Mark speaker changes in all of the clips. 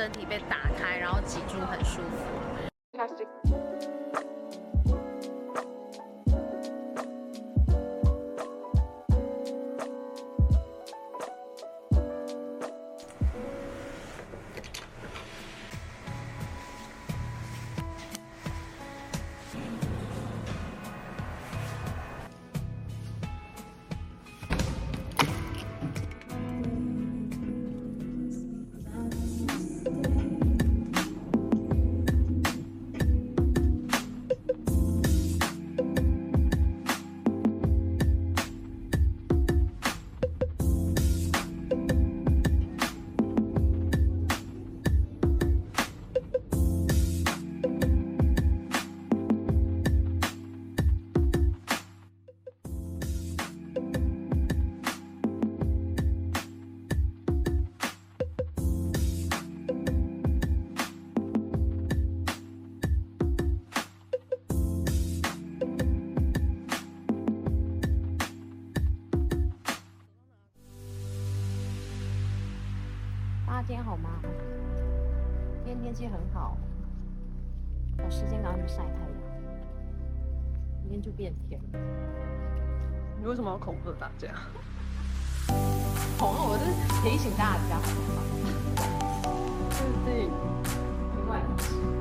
Speaker 1: 身体被打开，然后脊柱很舒服。
Speaker 2: 今天好吗？今天天气很好，有时间赶快去晒太阳，明天就变天。
Speaker 3: 你为什么要恐吓大家？
Speaker 2: 恐吓我是提醒大家，好不？
Speaker 3: 对对，
Speaker 2: 没关系。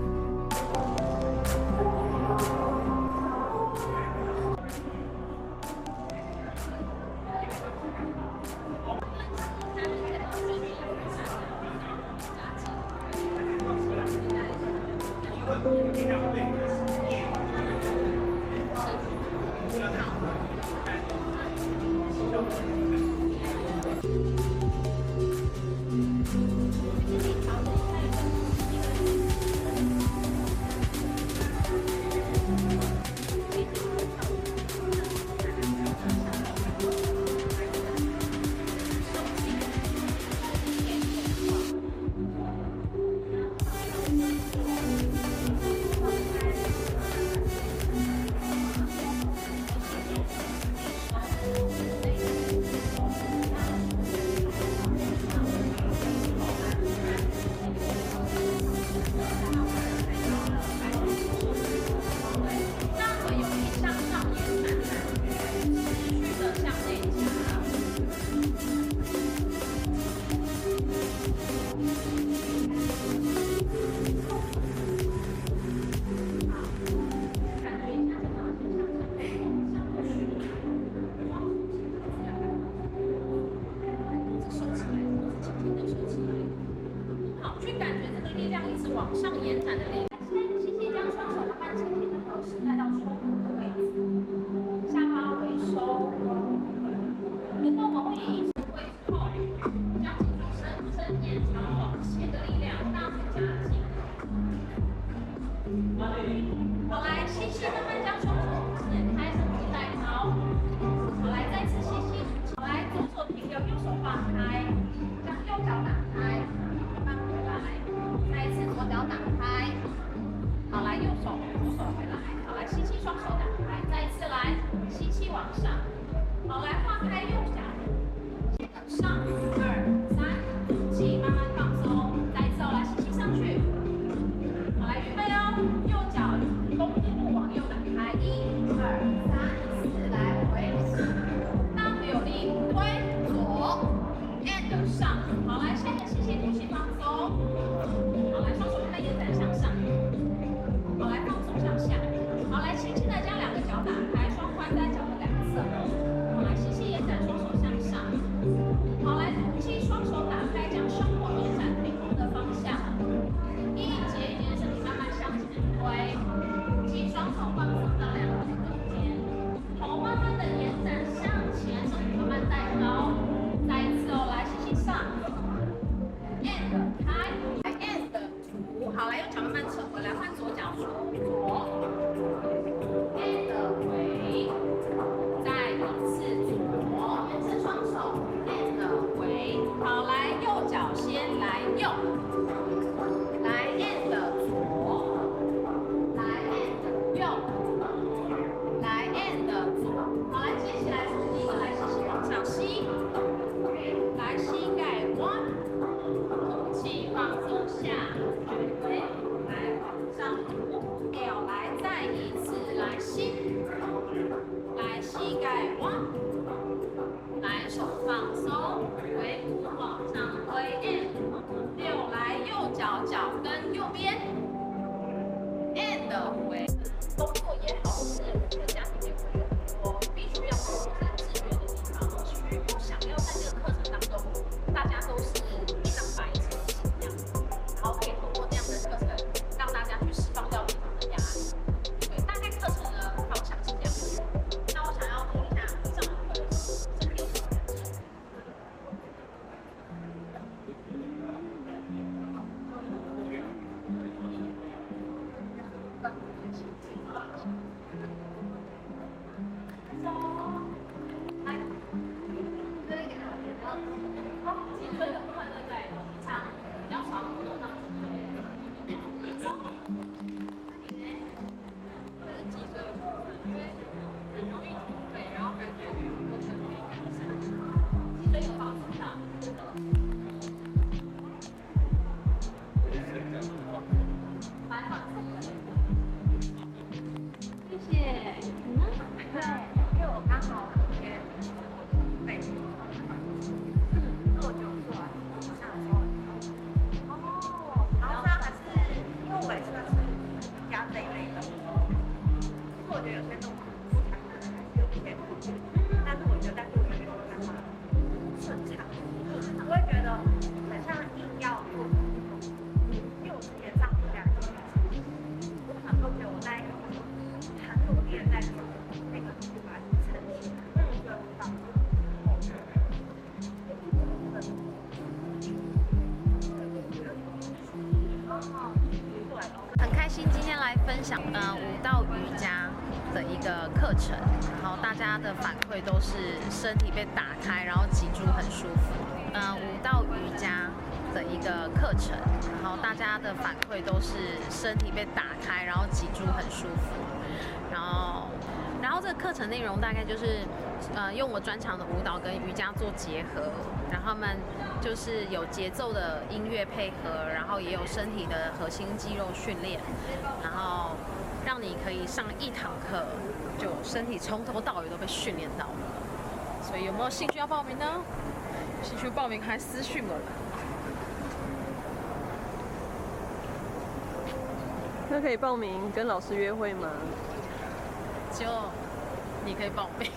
Speaker 1: 往上延展的力量。先轻轻将双手慢慢轻轻的保持在，来，I S 的足，好，来用脚慢慢撤回来，换左脚。跟右边。And 回走，来，对，对，
Speaker 2: 对，对，对，好，分享呃舞蹈瑜伽的一个课程，然后大家的反馈都是身体被打开，然后脊柱很舒服。呃，舞蹈瑜伽的一个课程，然后大家的反馈都是身体被打开，然后脊柱很舒服。然后，后这个课程内容大概就是呃用我专长的舞蹈跟瑜伽做结合，然后他们就是有节奏的音乐配合，然后也有身体的核心肌肉训练，然后。让你可以上一堂课，就身体从头到尾都被训练到了。所以有没有兴趣要报名呢？兴趣报名还私讯我们。
Speaker 3: 那可以报名跟老师约会吗？
Speaker 2: 就你可以报名。